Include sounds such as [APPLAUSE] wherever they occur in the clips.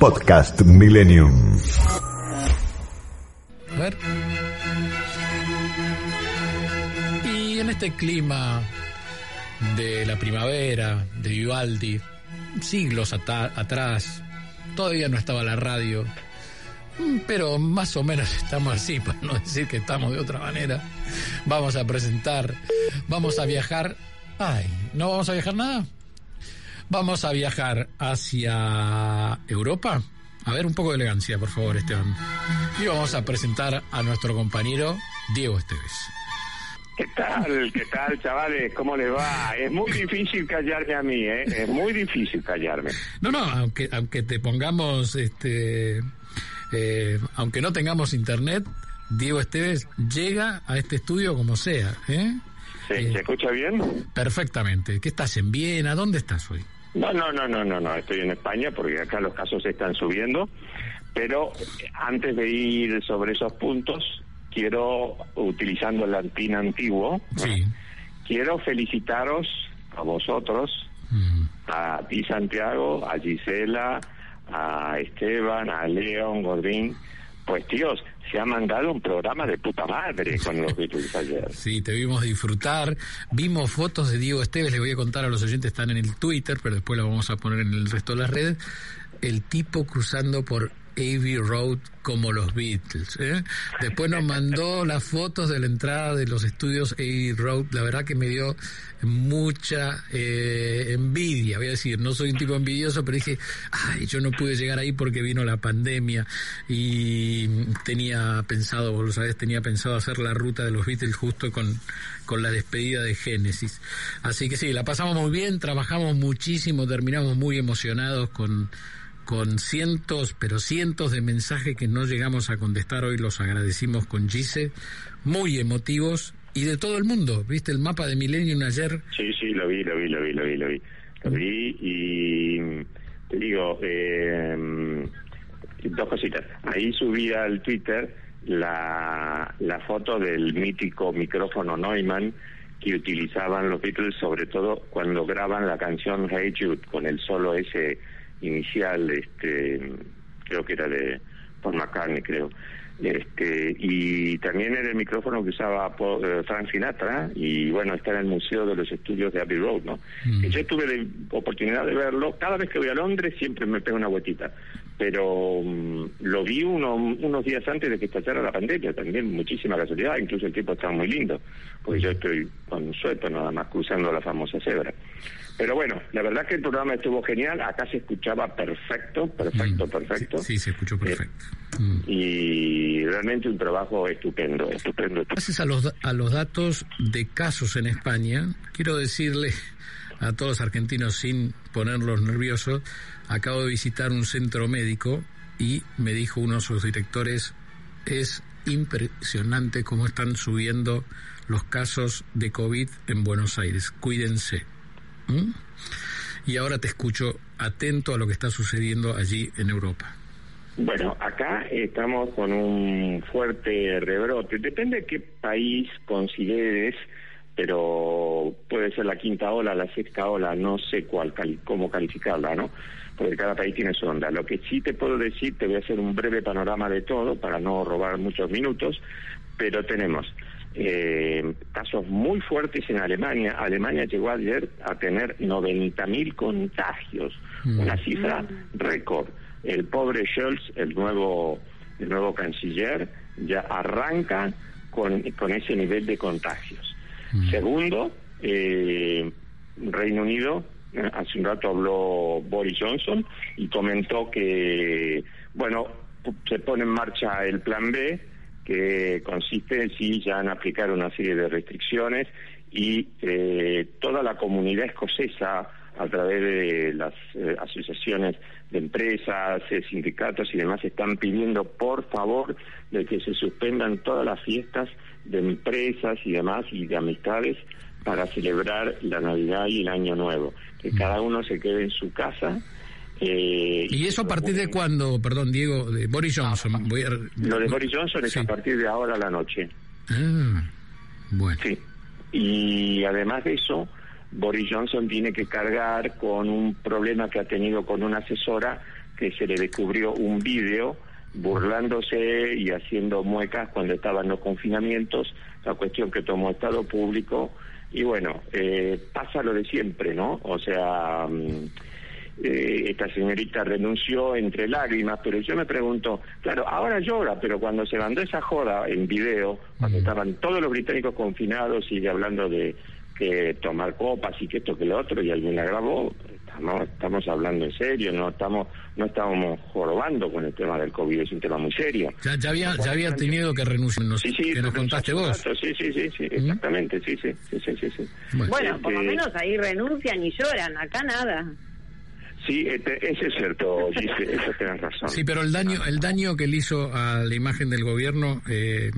Podcast Millennium. A ver. Y en este clima de la primavera, de Vivaldi, siglos atrás, todavía no estaba la radio, mm, pero más o menos estamos así, [LAUGHS] para no decir que estamos de otra manera. Vamos a presentar, vamos a viajar. Ay, ¿no vamos a viajar nada? Vamos a viajar hacia Europa. A ver, un poco de elegancia, por favor, Esteban. Y vamos a presentar a nuestro compañero Diego Esteves. ¿Qué tal? ¿Qué tal, chavales? ¿Cómo les va? Es muy difícil callarme a mí, ¿eh? Es muy difícil callarme. No, no, aunque, aunque te pongamos, este, eh, aunque no tengamos internet, Diego Esteves llega a este estudio como sea, ¿eh? ¿Se, Eh. ¿se escucha bien? Perfectamente. ¿Qué estás en Viena? ¿Dónde estás hoy? No, no, no, no, no, no. Estoy en España porque acá los casos están subiendo. Pero eh, antes de ir sobre esos puntos, quiero, utilizando el latín antiguo, Sí. quiero felicitaros a vosotros, Mm. a ti Santiago, a Gisela, a Esteban, a León, Gordín. Pues tíos, se ha mandado un programa de puta madre con los Beatles ayer. [LAUGHS] Sí, te vimos disfrutar. Vimos fotos de Diego Esteves, les voy a contar a los oyentes, están en el Twitter, pero después la vamos a poner en el resto de las redes. El tipo cruzando por Abbey Road como los Beatles. ¿eh? Después nos mandó [LAUGHS] las fotos de la entrada de los estudios Abbey Road. La verdad que me dio mucha eh, envidia. Voy a decir, no soy un tipo envidioso, pero dije, ay, yo no pude llegar ahí porque vino la pandemia y tenía pensado, vos lo sabés, tenía pensado hacer la ruta de los Beatles justo con, con la despedida de Génesis. Así que sí, la pasamos muy bien, trabajamos muchísimo, terminamos muy emocionados con con cientos, pero cientos de mensajes que no llegamos a contestar hoy, los agradecimos con Gise, muy emotivos y de todo el mundo. ¿Viste el mapa de Millennium ayer? Sí, sí, lo vi, lo vi, lo vi, lo vi, lo vi. Lo vi y te digo, eh, dos cositas. Ahí subí al Twitter la, la foto del mítico micrófono Neumann que utilizaban los Beatles, sobre todo cuando graban la canción Hey Jude, con el solo ese inicial, este, creo que era de Paul McCartney, creo. Este, y también era el micrófono que usaba Paul- eh, Frank Sinatra, y bueno, está en el Museo de los Estudios de Abbey Road, ¿no? Mm. Yo tuve la oportunidad de verlo, cada vez que voy a Londres siempre me pego una vueltita, pero mm, lo vi uno- unos días antes de que estallara la pandemia, también muchísima casualidad, incluso el tiempo estaba muy lindo, porque yo estoy con suelto nada más cruzando la famosa cebra. Pero bueno, la verdad que el programa estuvo genial, acá se escuchaba perfecto, perfecto, Mm, perfecto. Sí, sí, se escuchó perfecto. Mm. Y realmente un trabajo estupendo, estupendo. Gracias a los, a los datos de casos en España, quiero decirle a todos los argentinos sin ponerlos nerviosos, acabo de visitar un centro médico y me dijo uno de sus directores, es impresionante cómo están subiendo los casos de COVID en Buenos Aires. Cuídense. Y ahora te escucho atento a lo que está sucediendo allí en Europa. Bueno, acá estamos con un fuerte rebrote. Depende de qué país consideres, pero puede ser la quinta ola, la sexta ola, no sé cuál, cali- cómo calificarla, ¿no? Porque cada país tiene su onda. Lo que sí te puedo decir, te voy a hacer un breve panorama de todo para no robar muchos minutos, pero tenemos eh, casos muy fuertes en Alemania. Alemania llegó ayer a tener 90.000 contagios, Mm. una cifra récord. El pobre Scholz, el nuevo, el nuevo canciller, ya arranca con, con ese nivel de contagios. Segundo, eh, Reino Unido, eh, hace un rato habló Boris Johnson y comentó que, bueno, se pone en marcha el plan B, que consiste en sí ya en aplicar una serie de restricciones y eh, toda la comunidad escocesa a través de las eh, asociaciones de empresas, eh, sindicatos y demás, están pidiendo por favor de que se suspendan todas las fiestas de empresas y demás y de amistades para celebrar la Navidad y el Año Nuevo. Que cada uno se quede en su casa. Eh, ¿Y eso a partir de cuándo, perdón Diego, de Boris Johnson? Lo de Boris Johnson es a partir de ahora a la noche. Ah, bueno. Sí. Y además de eso, Boris Johnson tiene que cargar con un problema que ha tenido con una asesora que se le descubrió un vídeo burlándose y haciendo muecas cuando estaban los confinamientos, la cuestión que tomó Estado Público y bueno, eh, pasa lo de siempre, ¿no? O sea, mm, eh, esta señorita renunció entre lágrimas, pero yo me pregunto, claro, ahora llora, pero cuando se mandó esa joda en video, cuando estaban todos los británicos confinados y hablando de que tomar copas y que esto que lo otro y alguien la grabó, estamos, estamos hablando en serio, no estamos no estábamos jorobando con el tema del COVID, es un tema muy serio. Ya, ya había ya había tenido que renunciar, sí, sí, que nos contaste vos. Sí, sí, sí, sí, exactamente, sí, sí, sí, sí, sí. Bueno, por lo este, menos ahí renuncian y lloran, acá nada. Sí, este, ese es cierto, Gise, [LAUGHS] eso tienes razón. Sí, pero el daño, el daño que le hizo a la imagen del gobierno, eh,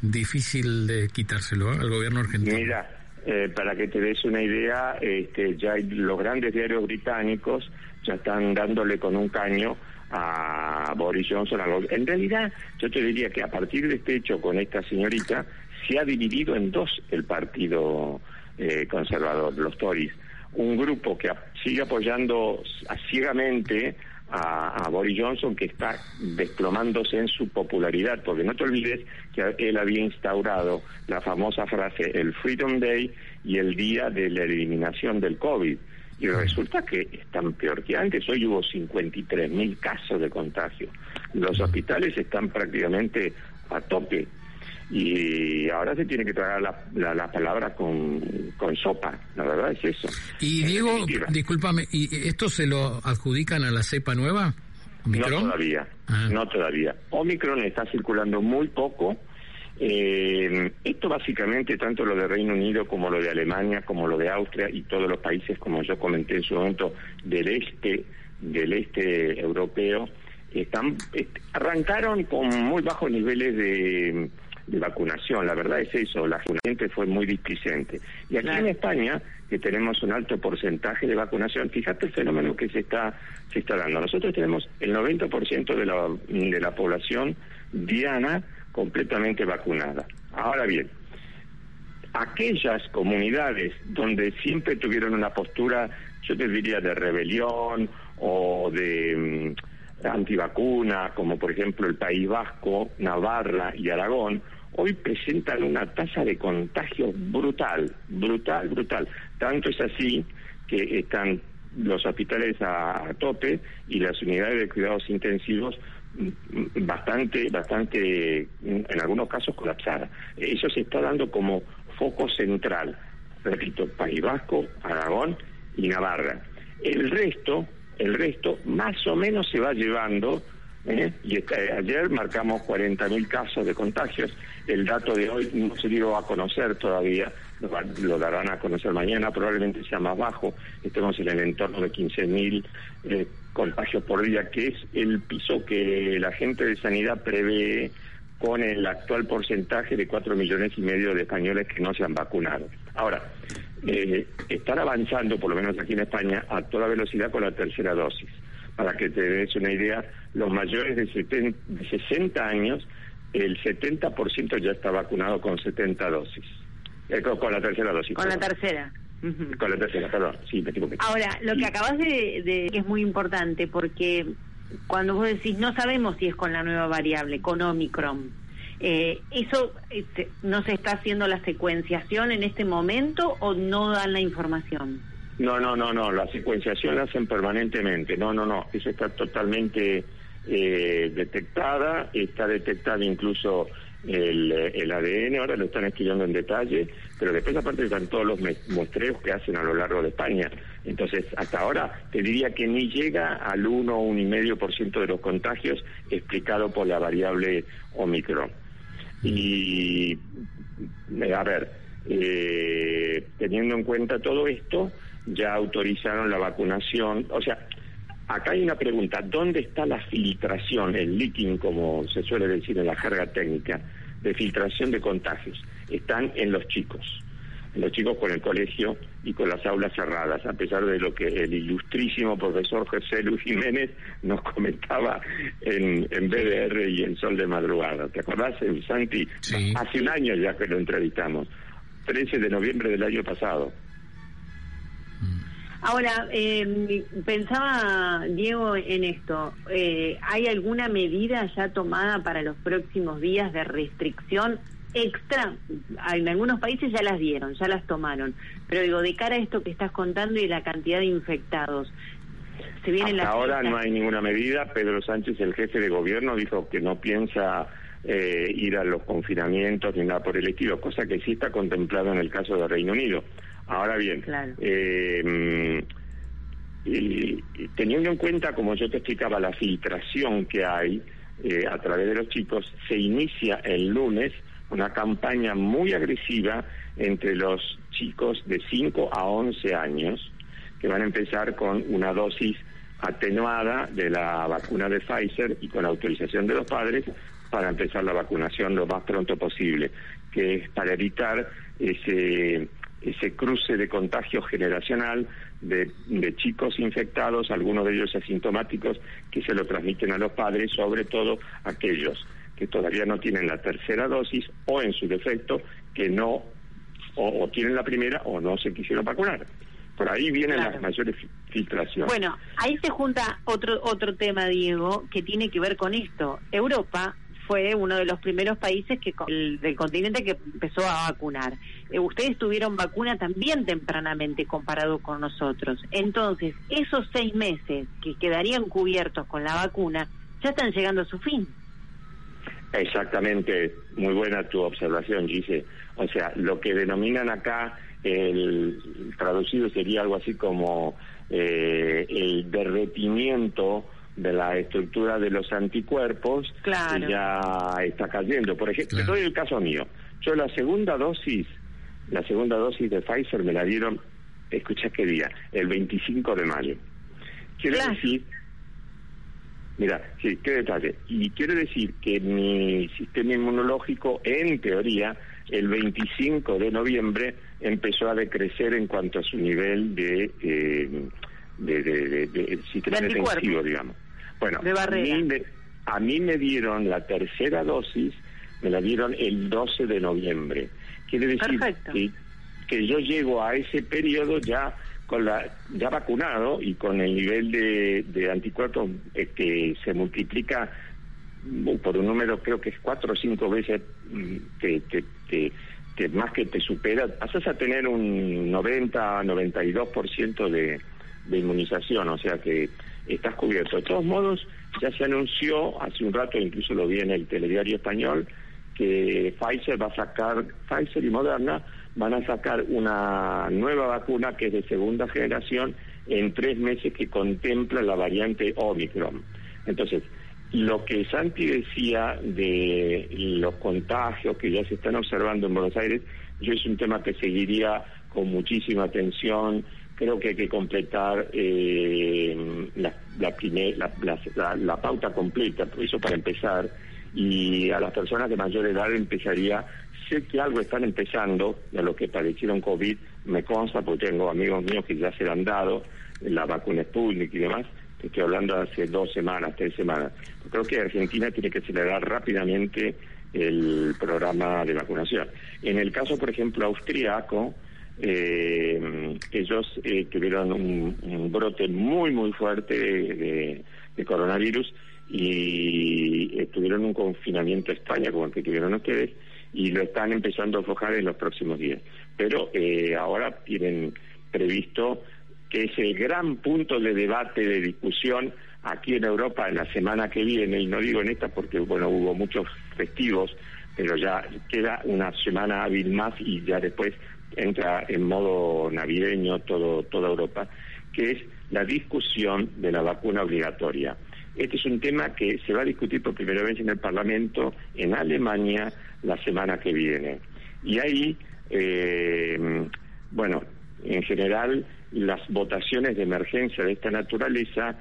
difícil de quitárselo ¿eh? al gobierno argentino. Mira, eh, para que te des una idea, este, ya los grandes diarios británicos ya están dándole con un caño a Boris Johnson. En realidad, yo te diría que a partir de este hecho con esta señorita, se ha dividido en dos el partido eh, conservador, los Tories. Un grupo que sigue apoyando ciegamente a, Boris Johnson que está desplomándose en su popularidad, porque no te olvides que él había instaurado la famosa frase el Freedom Day y el día de la eliminación del COVID. Y resulta que están peor que antes. Hoy hubo 53 mil casos de contagio. Los hospitales están prácticamente a tope y ahora se tiene que tragar la, la, palabra con, con, sopa, la verdad es eso. Y Diego, discúlpame, ¿y esto se lo adjudican a la cepa nueva? No todavía, ah. no todavía. Omicron está circulando muy poco. Eh, esto básicamente, tanto lo de Reino Unido como lo de Alemania, como lo de Austria y todos los países, como yo comenté en su momento, del este, del este europeo, están arrancaron con muy bajos niveles de de vacunación. La verdad es eso, la gente fue muy displicente. Y aquí en España, que tenemos un alto porcentaje de vacunación, fíjate el fenómeno que se está, se está dando. Nosotros tenemos el 90% de la, de la población diana completamente vacunada. Ahora bien, aquellas comunidades donde siempre tuvieron una postura, yo te diría, de rebelión o de mm, antivacuna, como por ejemplo el País Vasco, Navarra y Aragón, hoy presentan una tasa de contagio brutal, brutal, brutal. Tanto es así que están los hospitales a, tope y las unidades de cuidados intensivos mm, bastante, bastante, en algunos casos colapsadas. Eso se está dando como foco central, repito, País Vasco, Aragón y Navarra. El resto, el resto más o menos se va llevando ¿eh? Y ayer marcamos 40.000 casos de contagios. El dato de hoy no se dio a conocer todavía, lo, darán a conocer mañana, probablemente sea más bajo. Estemos en el entorno de 15.000 eh, contagios por día, que es el piso que la gente de sanidad prevé con el actual porcentaje de 4 millones y medio de españoles que no se han vacunado. Ahora, eh, están avanzando, por lo menos aquí en España, a toda velocidad con la tercera dosis para que te des una idea, los mayores de, 60 años, el 70% ya está vacunado con 70 dosis. Eh, con, la tercera dosis. Con la tercera. Con la tercera, perdón. Sí, me equivoqué. Ahora, lo que acabas de, de que es muy importante, porque cuando vos decís no sabemos si es con la nueva variable, con Omicron, eh, ¿eso este, no se está haciendo la secuenciación en este momento o no dan la información? No, no, no, no, la secuenciación la hacen permanentemente, no, no, no, eso está totalmente eh, detectada, está detectada incluso el, el, ADN, ahora lo están estudiando en detalle, pero después aparte están todos los muestreos que hacen a lo largo de España. Entonces, hasta ahora te diría que ni llega al 1 o 1,5% de los contagios explicado por la variable Omicron. Y, a ver, eh, teniendo en cuenta todo esto, ya autorizaron la vacunación. O sea, acá hay una pregunta, ¿dónde está la filtración, el leaking, como se suele decir en la jerga técnica, de filtración de contagios? Están en los chicos los chicos con el colegio y con las aulas cerradas, a pesar de lo que el ilustrísimo profesor José Luis Jiménez nos comentaba en, en BDR y en Sol de Madrugada. ¿Te acordás, Santi? Hace un año ya que lo entrevistamos, 13 de noviembre del año pasado. Ahora, eh, pensaba, Diego, en esto. Eh, ¿Hay alguna medida ya tomada para los próximos días de restricción extra, en algunos países ya las dieron, ya las tomaron, pero digo, de cara a esto que estás contando y la cantidad de infectados, se Hasta ahora no hay ninguna medida, Pedro Sánchez, el jefe de gobierno, dijo que no piensa eh, ir a los confinamientos ni nada por el estilo, cosa que sí está contemplado en el caso de Reino Unido. Ahora bien, eh, y, teniendo en cuenta, como yo te explicaba, la filtración que hay eh, a través de los chicos, se inicia el lunes una campaña muy agresiva entre los chicos de 5 a 11 años, que van a empezar con una dosis atenuada de la vacuna de Pfizer y con la autorización de los padres para empezar la vacunación lo más pronto posible, que es para evitar ese, ese cruce de contagio generacional de, de, chicos infectados, algunos de ellos asintomáticos, que se lo transmiten a los padres, sobre todo aquellos que todavía no tienen la tercera dosis o en su defecto que no o, tienen la primera o no se quisieron vacunar. Por ahí vienen las mayores filtraciones. Bueno, ahí se junta otro otro tema, Diego, que tiene que ver con esto. Europa fue uno de los primeros países que del continente que empezó a vacunar. Eh, ustedes tuvieron vacuna también tempranamente comparado con nosotros. Entonces, esos seis meses que quedarían cubiertos con la vacuna ya están llegando a su fin. Exactamente, muy buena tu observación, Gise. O sea, lo que denominan acá el traducido sería algo así como eh, el derretimiento de la estructura de los anticuerpos que ya está cayendo. Por ejemplo, te doy el caso mío. Yo la segunda dosis, la segunda dosis de Pfizer me la dieron, escucha qué día, el 25 de mayo. Quiero decir Mira, sí, qué detalle. Y quiere decir que mi sistema inmunológico, en teoría, el 25 de noviembre empezó a decrecer en cuanto a su nivel de, eh, de, de, de, sistema defensivo, digamos. Bueno, a, mí me, a mí me dieron la tercera dosis, me la dieron el 12 de noviembre. Quiere decir que, que yo llego a ese periodo ya con la ya vacunado y con el nivel de, de anticuerpos eh, que se multiplica mm, por un número creo que es cuatro o cinco veces mm, que, que, más que te supera, pasas a tener un 90, 92% de, de inmunización, o sea que estás cubierto. De todos modos, ya se anunció hace un rato, incluso lo vi en el telediario español, que Pfizer va a sacar, Pfizer y Moderna van a sacar una nueva vacuna que es de segunda generación en tres meses que contempla la variante Omicron. Entonces, lo que Santi decía de los contagios que ya se están observando en Buenos Aires, yo es un tema que seguiría con muchísima atención. Creo que hay que completar eh, la, la, la, pauta completa, eso para empezar, y a las personas de mayor edad empezaría sé que algo están empezando, de lo que padecieron COVID, me consta, porque tengo amigos míos que ya se han dado, la vacuna Sputnik y demás, estoy hablando hace dos semanas, tres semanas. Creo que Argentina tiene que acelerar rápidamente el programa de vacunación. En el caso, por ejemplo, austriaco, eh, ellos eh, tuvieron un, brote muy, muy fuerte de, coronavirus y eh, tuvieron un confinamiento a España como el que tuvieron ustedes y lo están empezando a aflojar en los próximos días. Pero eh, ahora tienen previsto que es el gran punto de debate, de discusión aquí en Europa en la semana que viene, y no digo en esta porque, bueno, hubo muchos festivos, pero ya queda una semana hábil más y ya después entra en modo navideño todo, toda Europa, que es la discusión de la vacuna obligatoria. Este es un tema que se va a discutir por primera vez en el Parlamento en Alemania la semana que viene. Y ahí, eh, bueno, en general las votaciones de emergencia de esta naturaleza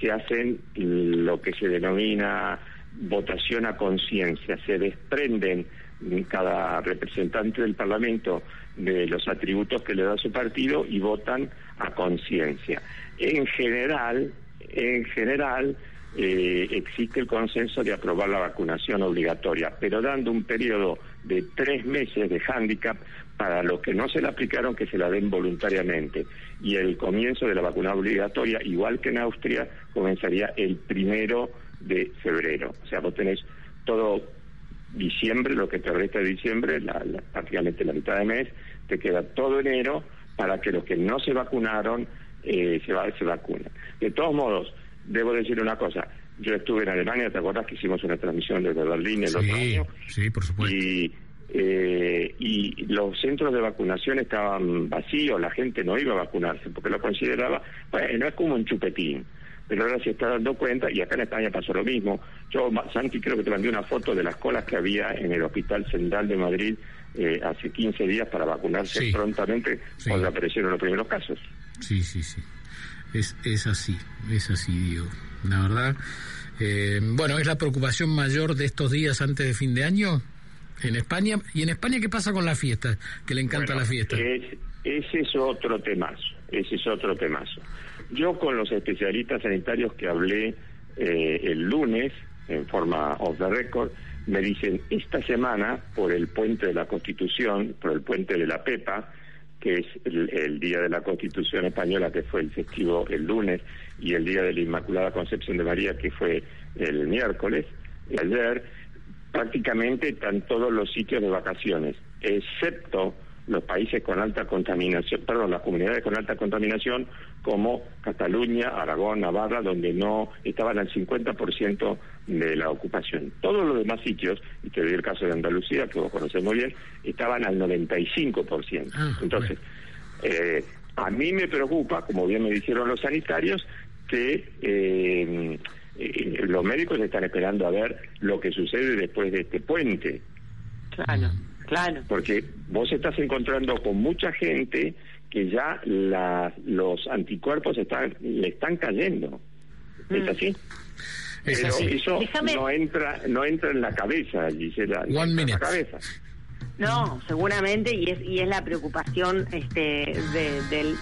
se hacen lo que se denomina votación a conciencia, se desprenden cada representante del Parlamento de los atributos que le da su partido y votan a conciencia. En general, en general, eh, existe el consenso de aprobar la vacunación obligatoria, pero dando un periodo de tres meses de hándicap para los que no se la aplicaron que se la den voluntariamente. Y el comienzo de la vacuna obligatoria, igual que en Austria, comenzaría el primero de febrero. O sea, vos tenés todo diciembre, lo que te resta de diciembre, la, prácticamente la mitad de mes, te queda todo enero para que los que no se vacunaron eh, se, va, se vacunen. De todos modos, debo decir una cosa. Yo estuve en Alemania, ¿te acuerdas que hicimos una transmisión desde Berlín el otro año? Sí, por supuesto. Y, eh, y los centros de vacunación estaban vacíos, la gente no iba a vacunarse porque lo consideraba, bueno, es como un chupetín. Pero ahora se está dando cuenta, y acá en España pasó lo mismo. Yo, Santi, creo que te mandé una foto de las colas que había en el Hospital Central de Madrid eh, hace 15 días para vacunarse prontamente cuando aparecieron los primeros casos. Sí, sí, sí. Es, es así, es así, digo. La verdad. Eh, bueno, es la preocupación mayor de estos días antes de fin de año en España. ¿Y en España qué pasa con la fiesta? Que le encanta la fiesta. ese es otro temazo, ese es otro temazo. Yo con los especialistas sanitarios que hablé eh, el lunes, en forma off the record, me dicen, esta semana, por el puente de la Constitución, por el puente de la Pepa, que es el, Día de la Constitución Española, que fue el festivo el lunes, y el Día de la Inmaculada Concepción de María, que fue el miércoles, ayer, prácticamente están todos los sitios de vacaciones, excepto los países con alta contaminación, perdón, las comunidades con alta contaminación como Cataluña, Aragón, Navarra, donde no estaban al 50% de la ocupación. Todos los demás sitios, y te doy el caso de Andalucía, que vos conocés muy bien, estaban al 95%. Ah, Entonces, eh, a mí me preocupa, como bien me dijeron los sanitarios, que eh, eh, los médicos están esperando a ver lo que sucede después de este puente. Claro. Claro. Porque vos estás encontrando con mucha gente que ya los anticuerpos están, le están cayendo. ¿Es mm. así? Pero eso no entra no entra en la cabeza, Gisela. One En la cabeza. No, seguramente, y es, y es la preocupación este,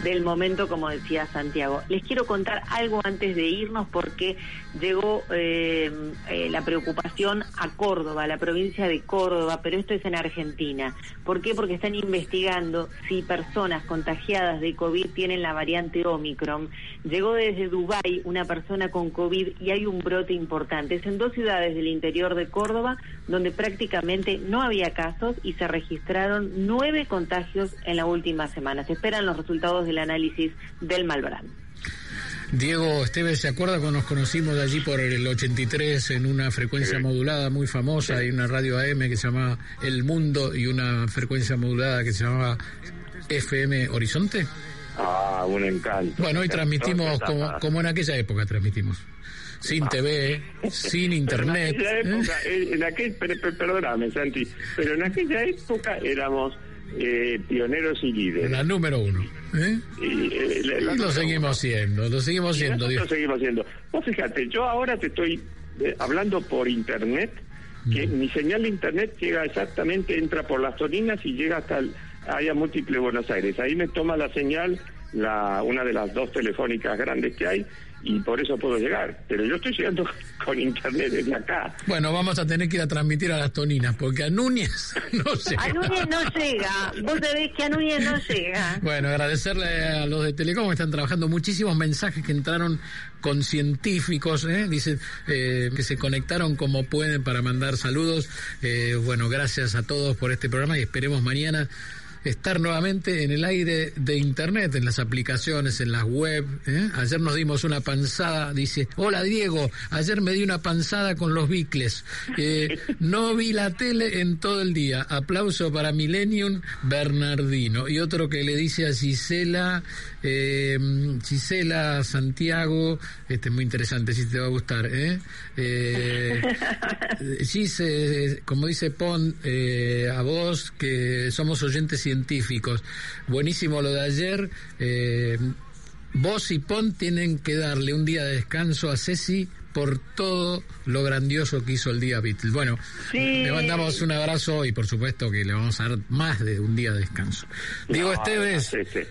del, momento, como decía Santiago. Les quiero contar algo antes de irnos porque llegó eh, eh, la preocupación a Córdoba, a la provincia de Córdoba, pero esto es en Argentina. ¿Por qué? Porque están investigando si personas contagiadas de COVID tienen la variante Omicron. Llegó desde Dubái una persona con COVID y hay un brote importante. Es en dos ciudades del interior de Córdoba donde prácticamente no había casos y se registraron nueve contagios en la última semana. Se esperan los resultados del análisis del Malbrán. Diego Esteves, ¿se acuerda cuando nos conocimos allí por el 83 en una frecuencia modulada muy famosa y una radio AM que se llamaba El Mundo y una frecuencia modulada que se llamaba FM Horizonte? Ah, un encanto. Bueno, hoy transmitimos como, como en aquella época transmitimos sin TV, sin internet. En aquella época, ¿eh? perdóname Santi, pero en aquella época éramos eh, pioneros y líderes. La número uno. ¿eh? Y, lo seguimos siendo, lo seguimos siendo. Lo seguimos siendo. Vos fíjate, yo ahora te estoy hablando por internet, que mm. mi señal de internet llega exactamente, entra por las Toninas y llega hasta el área múltiple Buenos Aires. Ahí me toma la señal la una de las dos telefónicas grandes que hay y por eso puedo llegar. Pero yo estoy llegando [LAUGHS] con internet desde acá. Bueno, vamos a tener que ir a transmitir a las toninas, porque a Núñez [LAUGHS] no llega. A Núñez no llega. Vos sabés que a Núñez no llega. Bueno, agradecerle a los de Telecom que están trabajando muchísimos mensajes que entraron con científicos, ¿eh? dicen eh, que se conectaron como pueden para mandar saludos. Eh, bueno, gracias a todos por este programa y esperemos mañana estar nuevamente en el aire de Internet, en las aplicaciones, en las web. ¿eh? Ayer nos dimos una panzada, dice, hola Diego, ayer me di una panzada con los bicles. Eh, no vi la tele en todo el día. Aplauso para Millennium Bernardino. Y otro que le dice a Gisela, eh, Gisela Santiago, este es muy interesante, si te va a gustar. ¿eh? Eh, [LAUGHS] como dice Pon, a vos, que somos oyentes y científicos. Buenísimo lo de ayer. Eh, vos y Pon tienen que darle un día de descanso a Ceci por todo lo grandioso que hizo el día Beatles. Bueno, le mandamos un abrazo y por supuesto que le vamos a dar más de un día de descanso. Digo, Esteves. Este,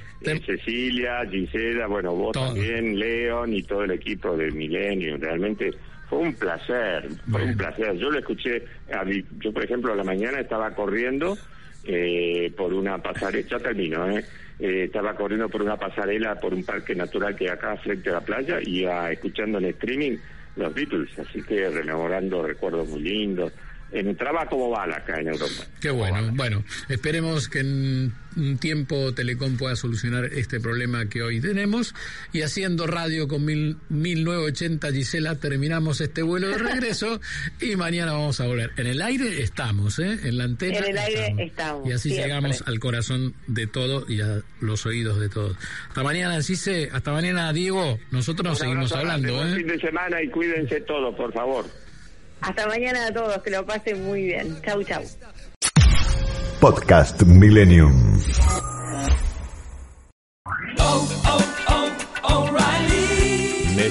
Cecilia, Gisela, bueno, vos también, León y todo el equipo de Milenio, realmente fue un placer, fue un placer. Yo lo escuché, a yo por ejemplo a la mañana estaba corriendo eh, por una pasarela, ya termino, ¿eh? ¿eh? estaba corriendo por una pasarela por un parque natural que acá frente a la playa y iba escuchando en streaming los Beatles, así que rememorando recuerdos muy lindos entraba como bala acá en Europa. Qué bueno. Bueno, esperemos que en un tiempo Telecom pueda solucionar este problema que hoy tenemos. Y haciendo radio con mil, 1980, Gisela, terminamos este vuelo de regreso [LAUGHS] y mañana vamos a volver. En el aire estamos, ¿eh? En la antena. En el aire estamos. y así llegamos al corazón de todo y a los oídos de todos. Hasta mañana, Cise. Hasta mañana, Diego. Nosotros nos seguimos hablando. ¿eh? fin de semana y cuídense todos, por favor. Hasta mañana a todos, que lo pasen muy bien. Chau, chau. Podcast Millennium.